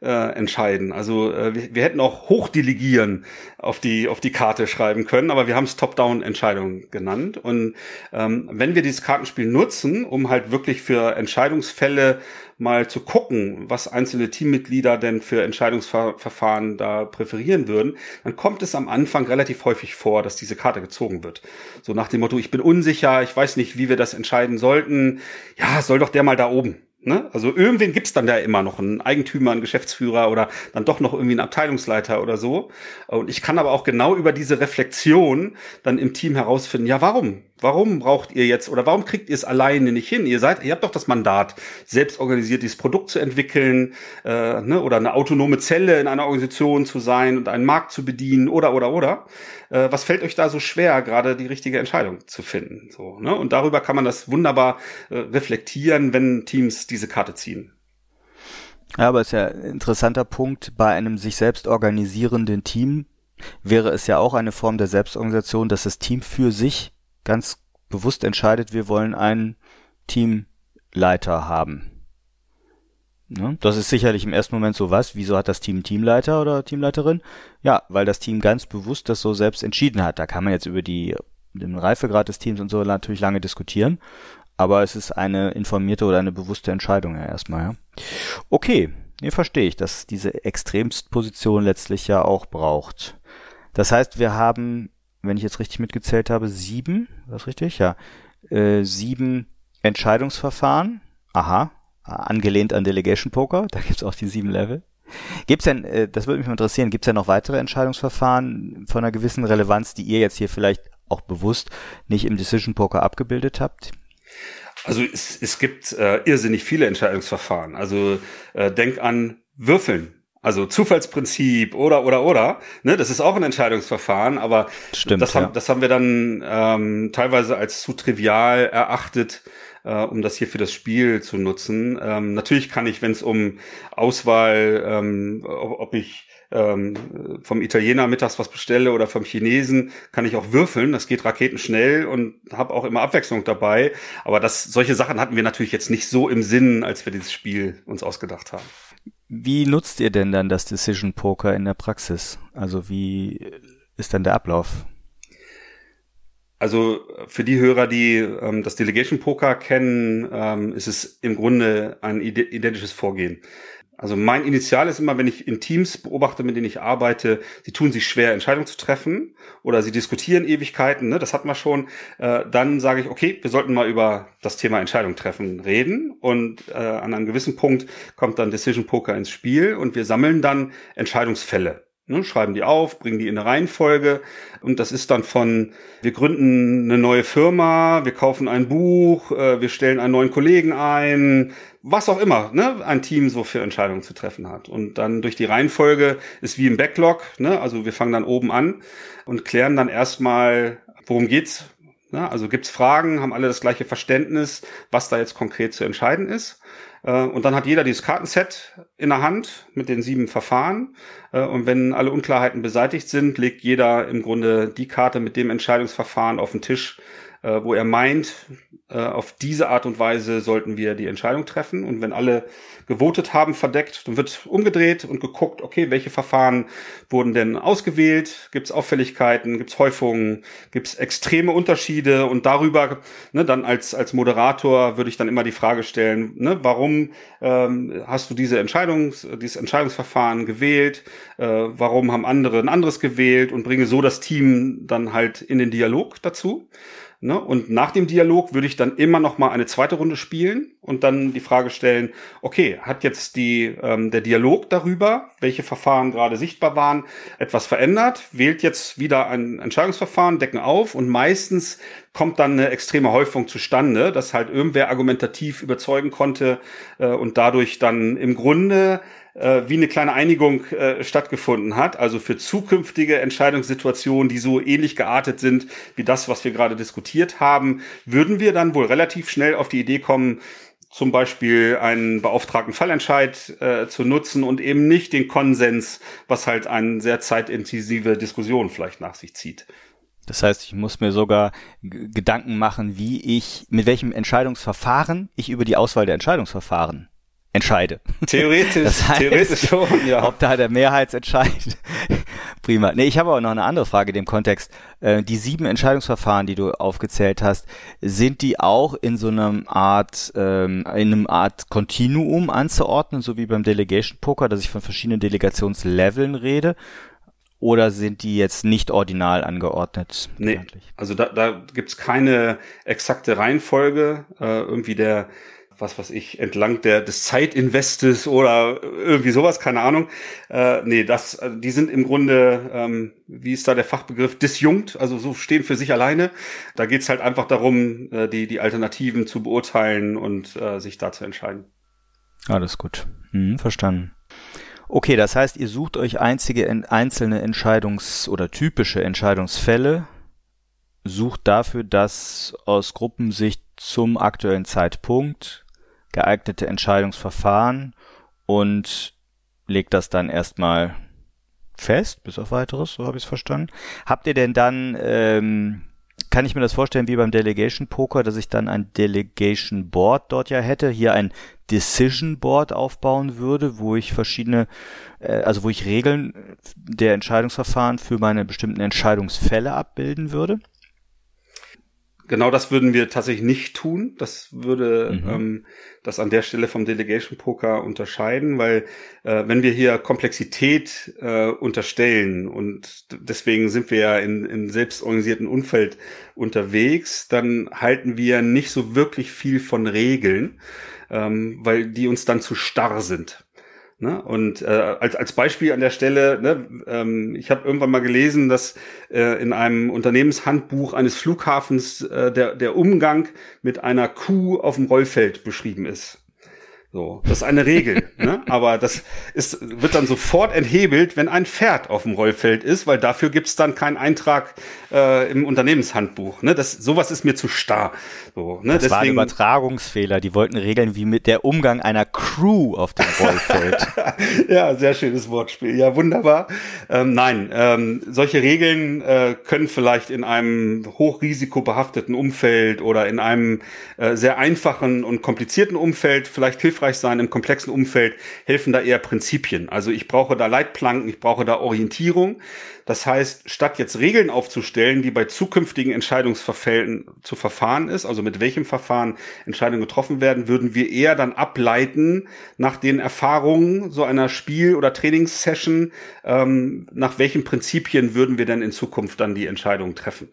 äh, entscheiden. Also äh, wir, wir hätten auch Hochdelegieren auf die auf die Karte schreiben können, aber wir haben es Top-Down-Entscheidung genannt. Und ähm, wenn wir dieses Kartenspiel nutzen, um halt wirklich für Entscheidungsfälle mal zu gucken, was einzelne Teammitglieder denn für Entscheidungsverfahren da präferieren würden, dann kommt es am Anfang relativ häufig vor, dass diese Karte gezogen wird. So nach dem Motto, ich bin unsicher, ich weiß nicht, wie wir das entscheiden sollten. Ja, soll doch der mal da oben Ne? Also irgendwen gibt's dann da immer noch, einen Eigentümer, einen Geschäftsführer oder dann doch noch irgendwie einen Abteilungsleiter oder so. Und ich kann aber auch genau über diese Reflexion dann im Team herausfinden, ja, warum? Warum braucht ihr jetzt oder warum kriegt ihr es alleine nicht hin? Ihr seid, ihr habt doch das Mandat, selbst organisiert dieses Produkt zu entwickeln äh, ne, oder eine autonome Zelle in einer Organisation zu sein und einen Markt zu bedienen oder oder oder. Äh, was fällt euch da so schwer, gerade die richtige Entscheidung zu finden? So, ne? Und darüber kann man das wunderbar äh, reflektieren, wenn Teams diese Karte ziehen. Ja, aber es ist ja ein interessanter Punkt. Bei einem sich selbst organisierenden Team wäre es ja auch eine Form der Selbstorganisation, dass das Team für sich ganz bewusst entscheidet, wir wollen einen Teamleiter haben. Ne? Das ist sicherlich im ersten Moment so was. Wieso hat das Team Teamleiter oder Teamleiterin? Ja, weil das Team ganz bewusst das so selbst entschieden hat. Da kann man jetzt über die, den Reifegrad des Teams und so natürlich lange diskutieren. Aber es ist eine informierte oder eine bewusste Entscheidung ja erstmal, ja. Okay, nee, verstehe ich, dass diese Extremstposition letztlich ja auch braucht. Das heißt, wir haben, wenn ich jetzt richtig mitgezählt habe, sieben, was richtig? Ja, äh, sieben Entscheidungsverfahren. Aha, angelehnt an Delegation Poker, da gibt's auch die sieben Level. Gibt's denn, äh, das würde mich mal interessieren, gibt's denn noch weitere Entscheidungsverfahren von einer gewissen Relevanz, die ihr jetzt hier vielleicht auch bewusst nicht im Decision Poker abgebildet habt? Also es, es gibt äh, irrsinnig viele Entscheidungsverfahren. Also äh, denk an Würfeln. Also Zufallsprinzip oder oder oder. Ne, das ist auch ein Entscheidungsverfahren, aber Stimmt, das, haben, das haben wir dann ähm, teilweise als zu trivial erachtet, äh, um das hier für das Spiel zu nutzen. Ähm, natürlich kann ich, wenn es um Auswahl, ähm, ob, ob ich ähm, vom Italiener mittags was bestelle oder vom Chinesen, kann ich auch würfeln. Das geht raketenschnell und habe auch immer Abwechslung dabei. Aber das, solche Sachen hatten wir natürlich jetzt nicht so im Sinn, als wir dieses Spiel uns ausgedacht haben. Wie nutzt ihr denn dann das Decision Poker in der Praxis? Also wie ist dann der Ablauf? Also für die Hörer, die ähm, das Delegation Poker kennen, ähm, ist es im Grunde ein identisches Vorgehen. Also mein Initial ist immer, wenn ich in Teams beobachte, mit denen ich arbeite, sie tun sich schwer, Entscheidungen zu treffen oder sie diskutieren Ewigkeiten, ne, das hatten wir schon, äh, dann sage ich, okay, wir sollten mal über das Thema Entscheidung treffen reden und äh, an einem gewissen Punkt kommt dann Decision Poker ins Spiel und wir sammeln dann Entscheidungsfälle. Ne, schreiben die auf, bringen die in eine Reihenfolge und das ist dann von, wir gründen eine neue Firma, wir kaufen ein Buch, äh, wir stellen einen neuen Kollegen ein, was auch immer, ne, ein Team so für Entscheidungen zu treffen hat. Und dann durch die Reihenfolge ist wie im Backlog, ne, also wir fangen dann oben an und klären dann erstmal, worum geht's, ne, also gibt's Fragen, haben alle das gleiche Verständnis, was da jetzt konkret zu entscheiden ist. Äh, und dann hat jeder dieses Kartenset in der Hand mit den sieben Verfahren. Äh, und wenn alle Unklarheiten beseitigt sind, legt jeder im Grunde die Karte mit dem Entscheidungsverfahren auf den Tisch, äh, wo er meint, auf diese Art und Weise sollten wir die Entscheidung treffen. Und wenn alle gewotet haben, verdeckt, dann wird umgedreht und geguckt, okay, welche Verfahren wurden denn ausgewählt? Gibt es Auffälligkeiten? Gibt es Häufungen? Gibt es extreme Unterschiede? Und darüber, ne, dann als, als Moderator würde ich dann immer die Frage stellen, ne, warum ähm, hast du diese Entscheidung, dieses Entscheidungsverfahren gewählt? Äh, warum haben andere ein anderes gewählt? Und bringe so das Team dann halt in den Dialog dazu. Ne? Und nach dem Dialog würde ich dann immer noch mal eine zweite Runde spielen und dann die Frage stellen, okay, hat jetzt die, ähm, der Dialog darüber, welche Verfahren gerade sichtbar waren, etwas verändert, wählt jetzt wieder ein Entscheidungsverfahren, decken auf und meistens kommt dann eine extreme Häufung zustande, dass halt irgendwer argumentativ überzeugen konnte äh, und dadurch dann im Grunde äh, wie eine kleine Einigung äh, stattgefunden hat. Also für zukünftige Entscheidungssituationen, die so ähnlich geartet sind wie das, was wir gerade diskutiert haben, würden wir dann wohl relativ schnell auf die Idee kommen, zum Beispiel einen beauftragten Fallentscheid äh, zu nutzen und eben nicht den Konsens, was halt eine sehr zeitintensive Diskussion vielleicht nach sich zieht. Das heißt, ich muss mir sogar Gedanken machen, wie ich, mit welchem Entscheidungsverfahren ich über die Auswahl der Entscheidungsverfahren entscheide. Theoretisch, das heißt, theoretisch schon, ja. Ob da der Mehrheitsentscheid. Prima. Nee, ich habe aber noch eine andere Frage in dem Kontext. Äh, die sieben Entscheidungsverfahren, die du aufgezählt hast, sind die auch in so einem Art, ähm, in einem Art Kontinuum anzuordnen, so wie beim Delegation Poker, dass ich von verschiedenen Delegationsleveln rede? Oder sind die jetzt nicht ordinal angeordnet? Nee, also da, da gibt es keine exakte Reihenfolge. Äh, irgendwie der was weiß ich, entlang der, des Zeitinvestes oder irgendwie sowas, keine Ahnung. Äh, nee, das, äh, die sind im Grunde, ähm, wie ist da der Fachbegriff, disjunkt, also so stehen für sich alleine. Da geht's halt einfach darum, äh, die, die Alternativen zu beurteilen und äh, sich da zu entscheiden. Alles gut. Hm, verstanden. Okay, das heißt, ihr sucht euch einzige einzelne Entscheidungs- oder typische Entscheidungsfälle, sucht dafür das aus Gruppensicht zum aktuellen Zeitpunkt geeignete Entscheidungsverfahren und legt das dann erstmal fest, bis auf weiteres, so habe ich es verstanden. Habt ihr denn dann, ähm, kann ich mir das vorstellen wie beim Delegation Poker, dass ich dann ein Delegation Board dort ja hätte, hier ein Decision Board aufbauen würde, wo ich verschiedene, äh, also wo ich Regeln der Entscheidungsverfahren für meine bestimmten Entscheidungsfälle abbilden würde? Genau das würden wir tatsächlich nicht tun. Das würde mhm. ähm, das an der Stelle vom Delegation Poker unterscheiden, weil äh, wenn wir hier Komplexität äh, unterstellen und deswegen sind wir ja in, in selbstorganisierten Umfeld unterwegs, dann halten wir nicht so wirklich viel von Regeln, ähm, weil die uns dann zu starr sind. Ne? Und äh, als, als Beispiel an der Stelle, ne, ähm, ich habe irgendwann mal gelesen, dass äh, in einem Unternehmenshandbuch eines Flughafens äh, der, der Umgang mit einer Kuh auf dem Rollfeld beschrieben ist. So, das ist eine Regel, ne? aber das ist, wird dann sofort enthebelt, wenn ein Pferd auf dem Rollfeld ist, weil dafür gibt's dann keinen Eintrag äh, im Unternehmenshandbuch. Ne? Das, sowas ist mir zu starr. So, ne? Das Deswegen, war ein Übertragungsfehler. Die wollten regeln, wie mit der Umgang einer Crew auf dem Rollfeld. ja, sehr schönes Wortspiel. Ja, wunderbar. Ähm, nein, ähm, solche Regeln äh, können vielleicht in einem hochrisikobehafteten Umfeld oder in einem äh, sehr einfachen und komplizierten Umfeld vielleicht hilfreich hilfreich sein. Im komplexen Umfeld helfen da eher Prinzipien. Also ich brauche da Leitplanken, ich brauche da Orientierung. Das heißt, statt jetzt Regeln aufzustellen, die bei zukünftigen Entscheidungsverfällen zu verfahren ist, also mit welchem Verfahren Entscheidungen getroffen werden, würden wir eher dann ableiten nach den Erfahrungen so einer Spiel- oder Trainingssession, ähm, nach welchen Prinzipien würden wir denn in Zukunft dann die Entscheidungen treffen.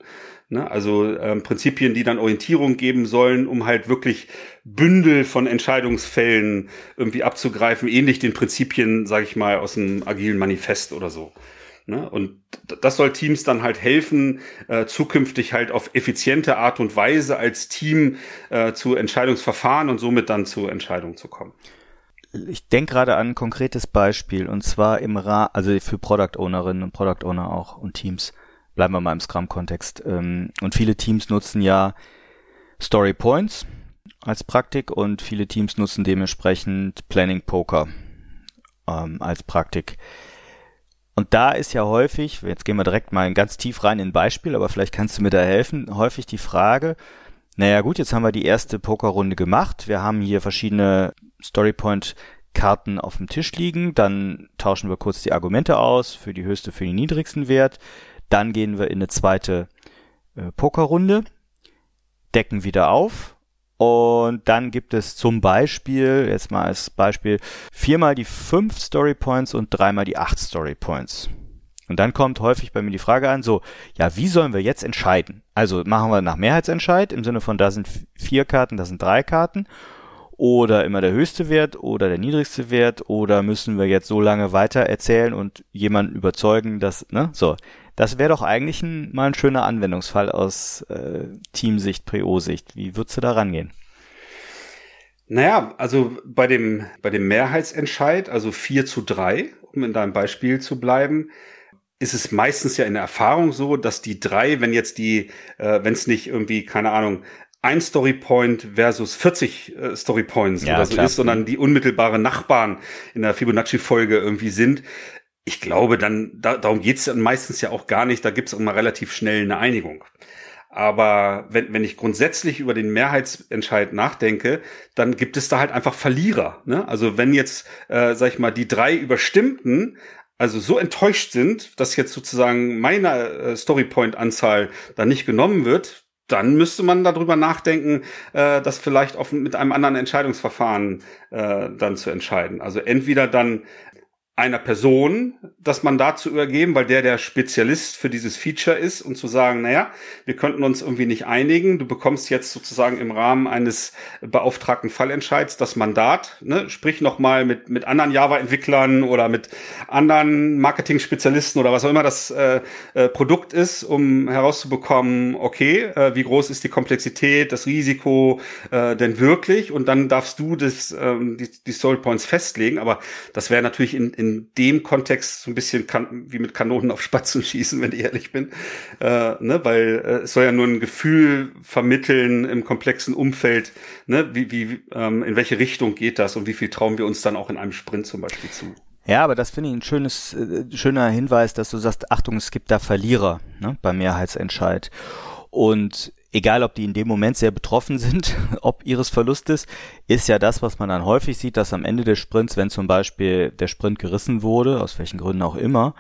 Ne? Also ähm, Prinzipien, die dann Orientierung geben sollen, um halt wirklich Bündel von Entscheidungsfällen irgendwie abzugreifen, ähnlich den Prinzipien, sage ich mal, aus einem agilen Manifest oder so. Ne? Und das soll Teams dann halt helfen, äh, zukünftig halt auf effiziente Art und Weise als Team äh, zu Entscheidungsverfahren und somit dann zu Entscheidungen zu kommen. Ich denke gerade an ein konkretes Beispiel und zwar im Ra also für Product Ownerinnen und Product Owner auch und Teams bleiben wir mal im Scrum-Kontext. Ähm, und viele Teams nutzen ja Story Points als Praktik und viele Teams nutzen dementsprechend Planning Poker ähm, als Praktik. Und da ist ja häufig, jetzt gehen wir direkt mal ganz tief rein in ein Beispiel, aber vielleicht kannst du mir da helfen, häufig die Frage, naja gut, jetzt haben wir die erste Pokerrunde gemacht, wir haben hier verschiedene Storypoint Karten auf dem Tisch liegen, dann tauschen wir kurz die Argumente aus für die höchste, für den niedrigsten Wert. Dann gehen wir in eine zweite äh, Pokerrunde, decken wieder auf und dann gibt es zum Beispiel, jetzt mal als Beispiel, viermal die fünf Story Points und dreimal die acht Story Points. Und dann kommt häufig bei mir die Frage an, so, ja, wie sollen wir jetzt entscheiden? Also machen wir nach Mehrheitsentscheid im Sinne von, da sind vier Karten, da sind drei Karten oder immer der höchste Wert oder der niedrigste Wert oder müssen wir jetzt so lange weiter erzählen und jemanden überzeugen, dass, ne, so. Das wäre doch eigentlich ein, mal ein schöner Anwendungsfall aus äh, Teamsicht, PO-Sicht. Wie würdest du da rangehen? Naja, also bei dem, bei dem Mehrheitsentscheid, also 4 zu 3, um in deinem Beispiel zu bleiben, ist es meistens ja in der Erfahrung so, dass die drei, wenn jetzt die, äh, wenn es nicht irgendwie, keine Ahnung, ein Storypoint versus 40 äh, Storypoints ja, oder so klar. ist, sondern die unmittelbare Nachbarn in der Fibonacci-Folge irgendwie sind, ich glaube, dann da, darum geht's dann meistens ja auch gar nicht. Da gibt's immer relativ schnell eine Einigung. Aber wenn, wenn ich grundsätzlich über den Mehrheitsentscheid nachdenke, dann gibt es da halt einfach Verlierer. Ne? Also wenn jetzt, äh, sag ich mal, die drei Überstimmten also so enttäuscht sind, dass jetzt sozusagen meine äh, Storypoint-Anzahl da nicht genommen wird, dann müsste man darüber nachdenken, äh, das vielleicht auf, mit einem anderen Entscheidungsverfahren äh, dann zu entscheiden. Also entweder dann einer Person das Mandat zu übergeben, weil der der Spezialist für dieses Feature ist und zu sagen, naja, wir könnten uns irgendwie nicht einigen. Du bekommst jetzt sozusagen im Rahmen eines beauftragten Fallentscheids das Mandat, ne? sprich nochmal mit, mit anderen Java-Entwicklern oder mit anderen Marketing-Spezialisten oder was auch immer das äh, äh, Produkt ist, um herauszubekommen, okay, äh, wie groß ist die Komplexität, das Risiko äh, denn wirklich? Und dann darfst du das, ähm, die, die Story Points festlegen. Aber das wäre natürlich in, in dem Kontext so ein bisschen kan wie mit Kanonen auf Spatzen schießen, wenn ich ehrlich bin. Äh, ne? Weil äh, es soll ja nur ein Gefühl vermitteln im komplexen Umfeld, ne? wie, wie, ähm, in welche Richtung geht das und wie viel trauen wir uns dann auch in einem Sprint zum Beispiel zu. Ja, aber das finde ich ein schönes, äh, schöner Hinweis, dass du sagst, Achtung, es gibt da Verlierer ne, beim Mehrheitsentscheid. Und egal ob die in dem Moment sehr betroffen sind, ob ihres Verlustes, ist ja das, was man dann häufig sieht, dass am Ende des Sprints, wenn zum Beispiel der Sprint gerissen wurde, aus welchen Gründen auch immer,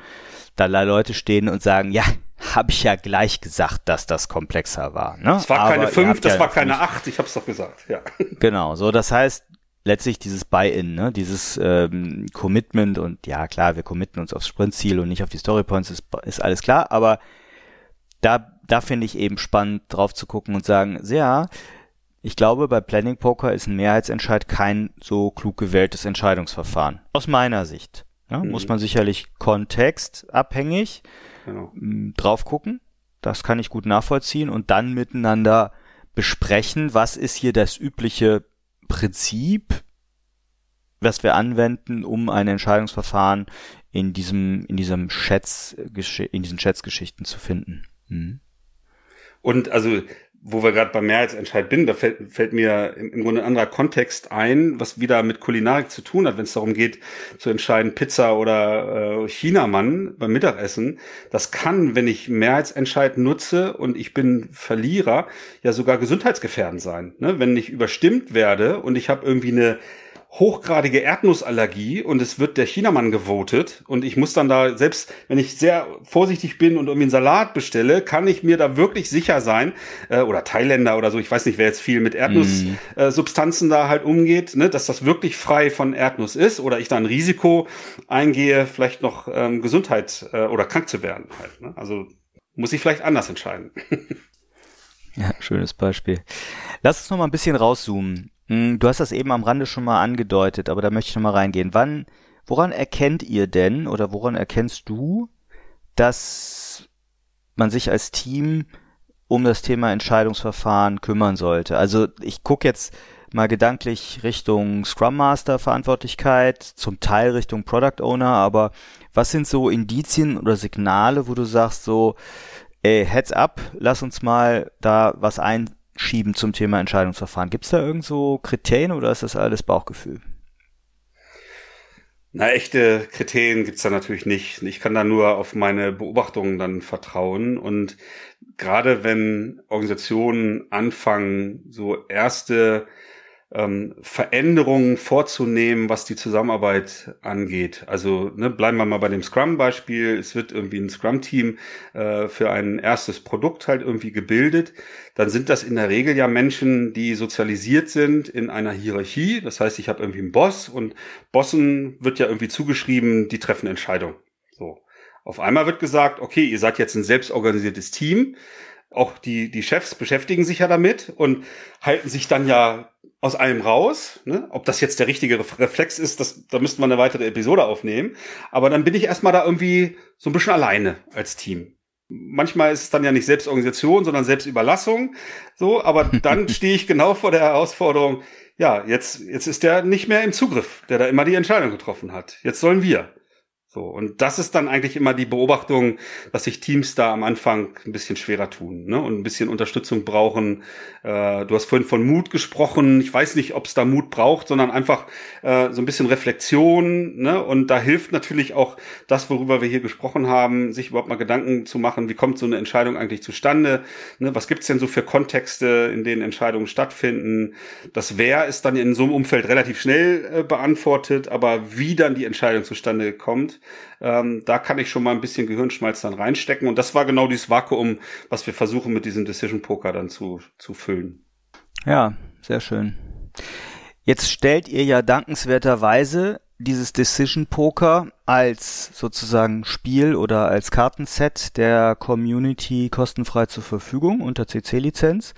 da Leute stehen und sagen, ja, habe ich ja gleich gesagt, dass das komplexer war. Ne? Das war Aber keine fünf, das ja war keine acht, ich habe es doch gesagt, ja. Genau, so das heißt, letztlich dieses Buy-in, ne? dieses ähm, Commitment und ja klar, wir committen uns aufs Sprintziel und nicht auf die Storypoints, ist, ist alles klar, aber da da finde ich eben spannend drauf zu gucken und sagen, ja, ich glaube, bei Planning Poker ist ein Mehrheitsentscheid kein so klug gewähltes Entscheidungsverfahren. Aus meiner Sicht. Ja, mhm. Muss man sicherlich kontextabhängig genau. drauf gucken. Das kann ich gut nachvollziehen und dann miteinander besprechen, was ist hier das übliche Prinzip, was wir anwenden, um ein Entscheidungsverfahren in diesem, in diesem Schätz, in diesen Schätzgeschichten zu finden. Mhm. Und also, wo wir gerade beim Mehrheitsentscheid bin, da fällt, fällt mir im, Grunde ein anderer Kontext ein, was wieder mit Kulinarik zu tun hat, wenn es darum geht, zu entscheiden, Pizza oder äh, Chinamann beim Mittagessen. Das kann, wenn ich Mehrheitsentscheid nutze und ich bin Verlierer, ja sogar gesundheitsgefährdend sein. Ne? Wenn ich überstimmt werde und ich habe irgendwie eine hochgradige Erdnussallergie und es wird der Chinamann gewotet und ich muss dann da, selbst wenn ich sehr vorsichtig bin und irgendwie einen Salat bestelle, kann ich mir da wirklich sicher sein, äh, oder Thailänder oder so, ich weiß nicht, wer jetzt viel mit Erdnusssubstanzen mm. äh, da halt umgeht, ne, dass das wirklich frei von Erdnuss ist oder ich da ein Risiko eingehe, vielleicht noch ähm, Gesundheit äh, oder krank zu werden halt. Ne? Also muss ich vielleicht anders entscheiden. ja, schönes Beispiel. Lass uns noch mal ein bisschen rauszoomen. Hm, du hast das eben am Rande schon mal angedeutet, aber da möchte ich noch mal reingehen. Wann, woran erkennt ihr denn oder woran erkennst du, dass man sich als Team um das Thema Entscheidungsverfahren kümmern sollte? Also ich gucke jetzt mal gedanklich Richtung Scrum Master Verantwortlichkeit, zum Teil Richtung Product Owner, aber was sind so Indizien oder Signale, wo du sagst so, ey, heads up, lass uns mal da was ein schieben zum Thema Entscheidungsverfahren. Gibt es da irgend so Kriterien oder ist das alles Bauchgefühl? Na, echte Kriterien gibt's da natürlich nicht. Ich kann da nur auf meine Beobachtungen dann vertrauen. Und gerade wenn Organisationen anfangen, so erste ähm, Veränderungen vorzunehmen, was die Zusammenarbeit angeht. Also ne, bleiben wir mal bei dem Scrum-Beispiel. Es wird irgendwie ein Scrum-Team äh, für ein erstes Produkt halt irgendwie gebildet. Dann sind das in der Regel ja Menschen, die sozialisiert sind in einer Hierarchie. Das heißt, ich habe irgendwie einen Boss und Bossen wird ja irgendwie zugeschrieben, die treffen Entscheidungen. So. Auf einmal wird gesagt, okay, ihr seid jetzt ein selbstorganisiertes Team auch die, die Chefs beschäftigen sich ja damit und halten sich dann ja aus allem raus. Ne? Ob das jetzt der richtige Reflex ist, das, da müssten wir eine weitere Episode aufnehmen. Aber dann bin ich erstmal da irgendwie so ein bisschen alleine als Team. Manchmal ist es dann ja nicht Selbstorganisation, sondern Selbstüberlassung. So, aber dann stehe ich genau vor der Herausforderung, ja, jetzt, jetzt ist der nicht mehr im Zugriff, der da immer die Entscheidung getroffen hat. Jetzt sollen wir. So, und das ist dann eigentlich immer die Beobachtung, dass sich Teams da am Anfang ein bisschen schwerer tun ne? und ein bisschen Unterstützung brauchen. Äh, du hast vorhin von Mut gesprochen. Ich weiß nicht, ob es da Mut braucht, sondern einfach äh, so ein bisschen Reflexion. Ne? Und da hilft natürlich auch das, worüber wir hier gesprochen haben, sich überhaupt mal Gedanken zu machen, wie kommt so eine Entscheidung eigentlich zustande? Ne? Was gibt's denn so für Kontexte, in denen Entscheidungen stattfinden? Das Wer ist dann in so einem Umfeld relativ schnell äh, beantwortet, aber wie dann die Entscheidung zustande kommt, ähm, da kann ich schon mal ein bisschen Gehirnschmalz dann reinstecken. Und das war genau dieses Vakuum, was wir versuchen mit diesem Decision Poker dann zu, zu füllen. Ja, sehr schön. Jetzt stellt ihr ja dankenswerterweise dieses Decision Poker als sozusagen Spiel oder als Kartenset der Community kostenfrei zur Verfügung unter CC-Lizenz.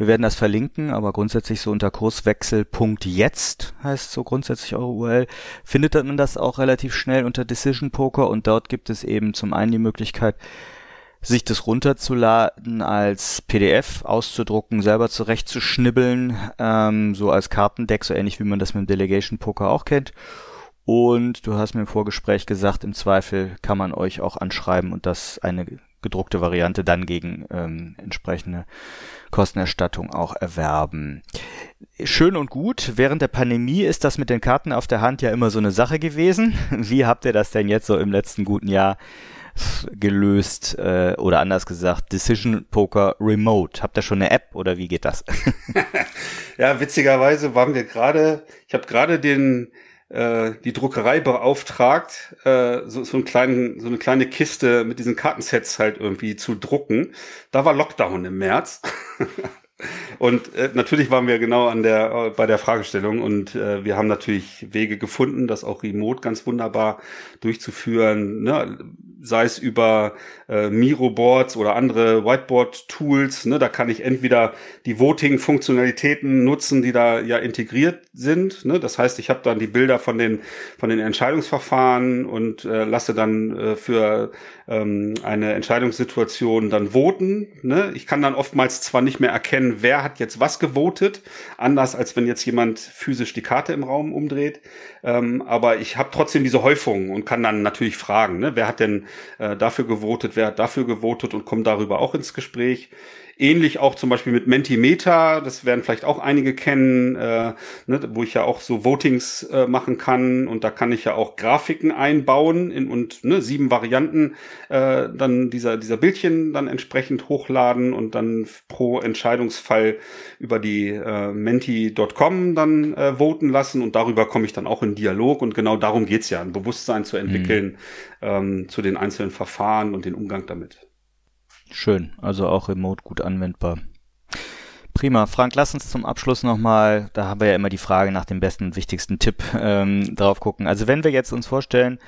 Wir werden das verlinken, aber grundsätzlich so unter Kurswechsel.jetzt heißt so grundsätzlich eure URL, findet man das auch relativ schnell unter Decision Poker und dort gibt es eben zum einen die Möglichkeit, sich das runterzuladen als PDF, auszudrucken, selber zurechtzuschnibbeln, ähm, so als Kartendeck, so ähnlich wie man das mit dem Delegation Poker auch kennt. Und du hast mir im Vorgespräch gesagt, im Zweifel kann man euch auch anschreiben und das eine gedruckte Variante dann gegen ähm, entsprechende Kostenerstattung auch erwerben. Schön und gut. Während der Pandemie ist das mit den Karten auf der Hand ja immer so eine Sache gewesen. Wie habt ihr das denn jetzt so im letzten guten Jahr gelöst äh, oder anders gesagt Decision Poker Remote. Habt ihr schon eine App oder wie geht das? ja, witzigerweise waren wir gerade, ich habe gerade den äh, die Druckerei beauftragt, äh, so, so, einen kleinen, so eine kleine Kiste mit diesen Kartensets halt irgendwie zu drucken. Da war Lockdown im März. Und äh, natürlich waren wir genau an der äh, bei der Fragestellung und äh, wir haben natürlich Wege gefunden, das auch remote ganz wunderbar durchzuführen. Ne? sei es über äh, Miro-Boards oder andere Whiteboard-Tools. Ne? Da kann ich entweder die Voting-Funktionalitäten nutzen, die da ja integriert sind. Ne? Das heißt, ich habe dann die Bilder von den von den Entscheidungsverfahren und äh, lasse dann äh, für ähm, eine Entscheidungssituation dann voten. Ne? Ich kann dann oftmals zwar nicht mehr erkennen, wer hat jetzt was gewotet, anders als wenn jetzt jemand physisch die Karte im Raum umdreht. Ähm, aber ich habe trotzdem diese Häufung und kann dann natürlich fragen, ne? wer hat denn äh, dafür gewotet, wer hat dafür gewotet und komme darüber auch ins Gespräch. Ähnlich auch zum Beispiel mit Mentimeter, das werden vielleicht auch einige kennen, äh, ne, wo ich ja auch so Votings äh, machen kann und da kann ich ja auch Grafiken einbauen in, und ne, sieben Varianten äh, dann dieser, dieser Bildchen dann entsprechend hochladen und dann pro Entscheidungsfall über die äh, menti.com dann äh, voten lassen und darüber komme ich dann auch in Dialog und genau darum geht's ja, ein Bewusstsein zu entwickeln mhm. ähm, zu den einzelnen Verfahren und den Umgang damit. Schön, also auch remote gut anwendbar. Prima. Frank, lass uns zum Abschluss nochmal, da haben wir ja immer die Frage nach dem besten und wichtigsten Tipp ähm, drauf gucken. Also wenn wir jetzt uns vorstellen,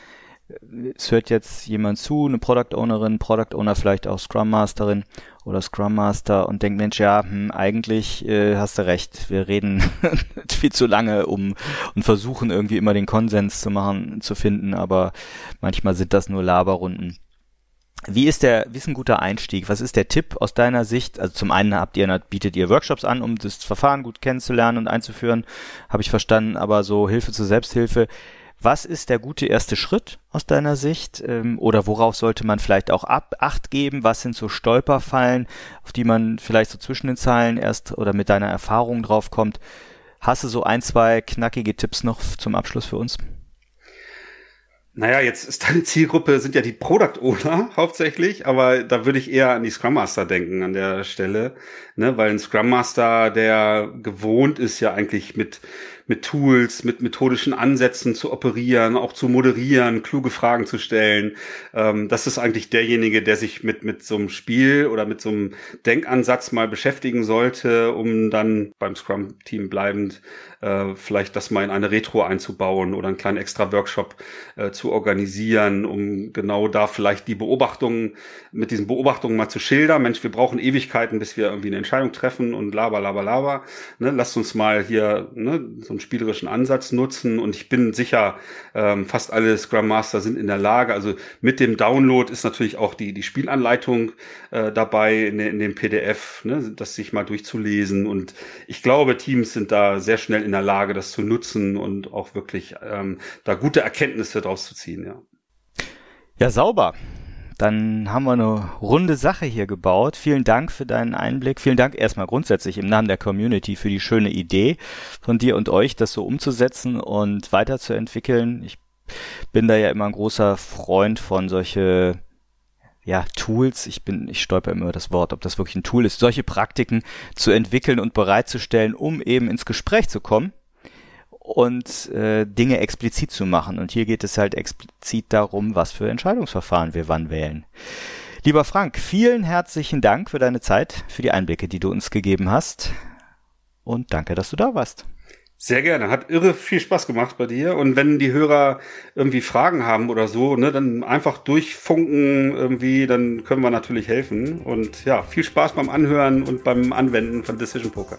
es hört jetzt jemand zu, eine Product Ownerin, Product Owner, vielleicht auch Scrum Masterin oder Scrum Master und denkt, Mensch, ja, hm, eigentlich äh, hast du recht, wir reden viel zu lange um und versuchen irgendwie immer den Konsens zu machen, zu finden, aber manchmal sind das nur Laberrunden. Wie ist der, wie ist ein guter Einstieg? Was ist der Tipp aus deiner Sicht? Also zum einen habt ihr, bietet ihr Workshops an, um das Verfahren gut kennenzulernen und einzuführen, habe ich verstanden, aber so Hilfe zur Selbsthilfe. Was ist der gute erste Schritt aus deiner Sicht? Ähm, oder worauf sollte man vielleicht auch ab, Acht geben? Was sind so Stolperfallen, auf die man vielleicht so zwischen den Zeilen erst oder mit deiner Erfahrung drauf kommt? Hast du so ein, zwei knackige Tipps noch zum Abschluss für uns? Naja, jetzt ist deine Zielgruppe, sind ja die Product Owner hauptsächlich, aber da würde ich eher an die Scrum Master denken an der Stelle, ne, weil ein Scrum Master, der gewohnt ist ja eigentlich mit mit Tools, mit methodischen Ansätzen zu operieren, auch zu moderieren, kluge Fragen zu stellen. Ähm, das ist eigentlich derjenige, der sich mit, mit so einem Spiel oder mit so einem Denkansatz mal beschäftigen sollte, um dann beim Scrum-Team bleibend äh, vielleicht das mal in eine Retro einzubauen oder einen kleinen extra Workshop äh, zu organisieren, um genau da vielleicht die Beobachtungen, mit diesen Beobachtungen mal zu schildern. Mensch, wir brauchen Ewigkeiten, bis wir irgendwie eine Entscheidung treffen und laber, laber, laber. Ne, lasst uns mal hier ne, so einen spielerischen Ansatz nutzen und ich bin sicher, ähm, fast alle Scrum Master sind in der Lage. Also mit dem Download ist natürlich auch die, die Spielanleitung äh, dabei in, in dem PDF, ne, das sich mal durchzulesen und ich glaube, Teams sind da sehr schnell in in der Lage, das zu nutzen und auch wirklich ähm, da gute Erkenntnisse draus zu ziehen, ja. Ja, sauber. Dann haben wir eine runde Sache hier gebaut. Vielen Dank für deinen Einblick. Vielen Dank erstmal grundsätzlich im Namen der Community für die schöne Idee von dir und euch, das so umzusetzen und weiterzuentwickeln. Ich bin da ja immer ein großer Freund von solche ja, Tools, ich bin, ich stolper immer über das Wort, ob das wirklich ein Tool ist, solche Praktiken zu entwickeln und bereitzustellen, um eben ins Gespräch zu kommen und äh, Dinge explizit zu machen. Und hier geht es halt explizit darum, was für Entscheidungsverfahren wir wann wählen. Lieber Frank, vielen herzlichen Dank für deine Zeit, für die Einblicke, die du uns gegeben hast. Und danke, dass du da warst. Sehr gerne. Hat irre viel Spaß gemacht bei dir. Und wenn die Hörer irgendwie Fragen haben oder so, ne, dann einfach durchfunken irgendwie, dann können wir natürlich helfen. Und ja, viel Spaß beim Anhören und beim Anwenden von Decision Poker.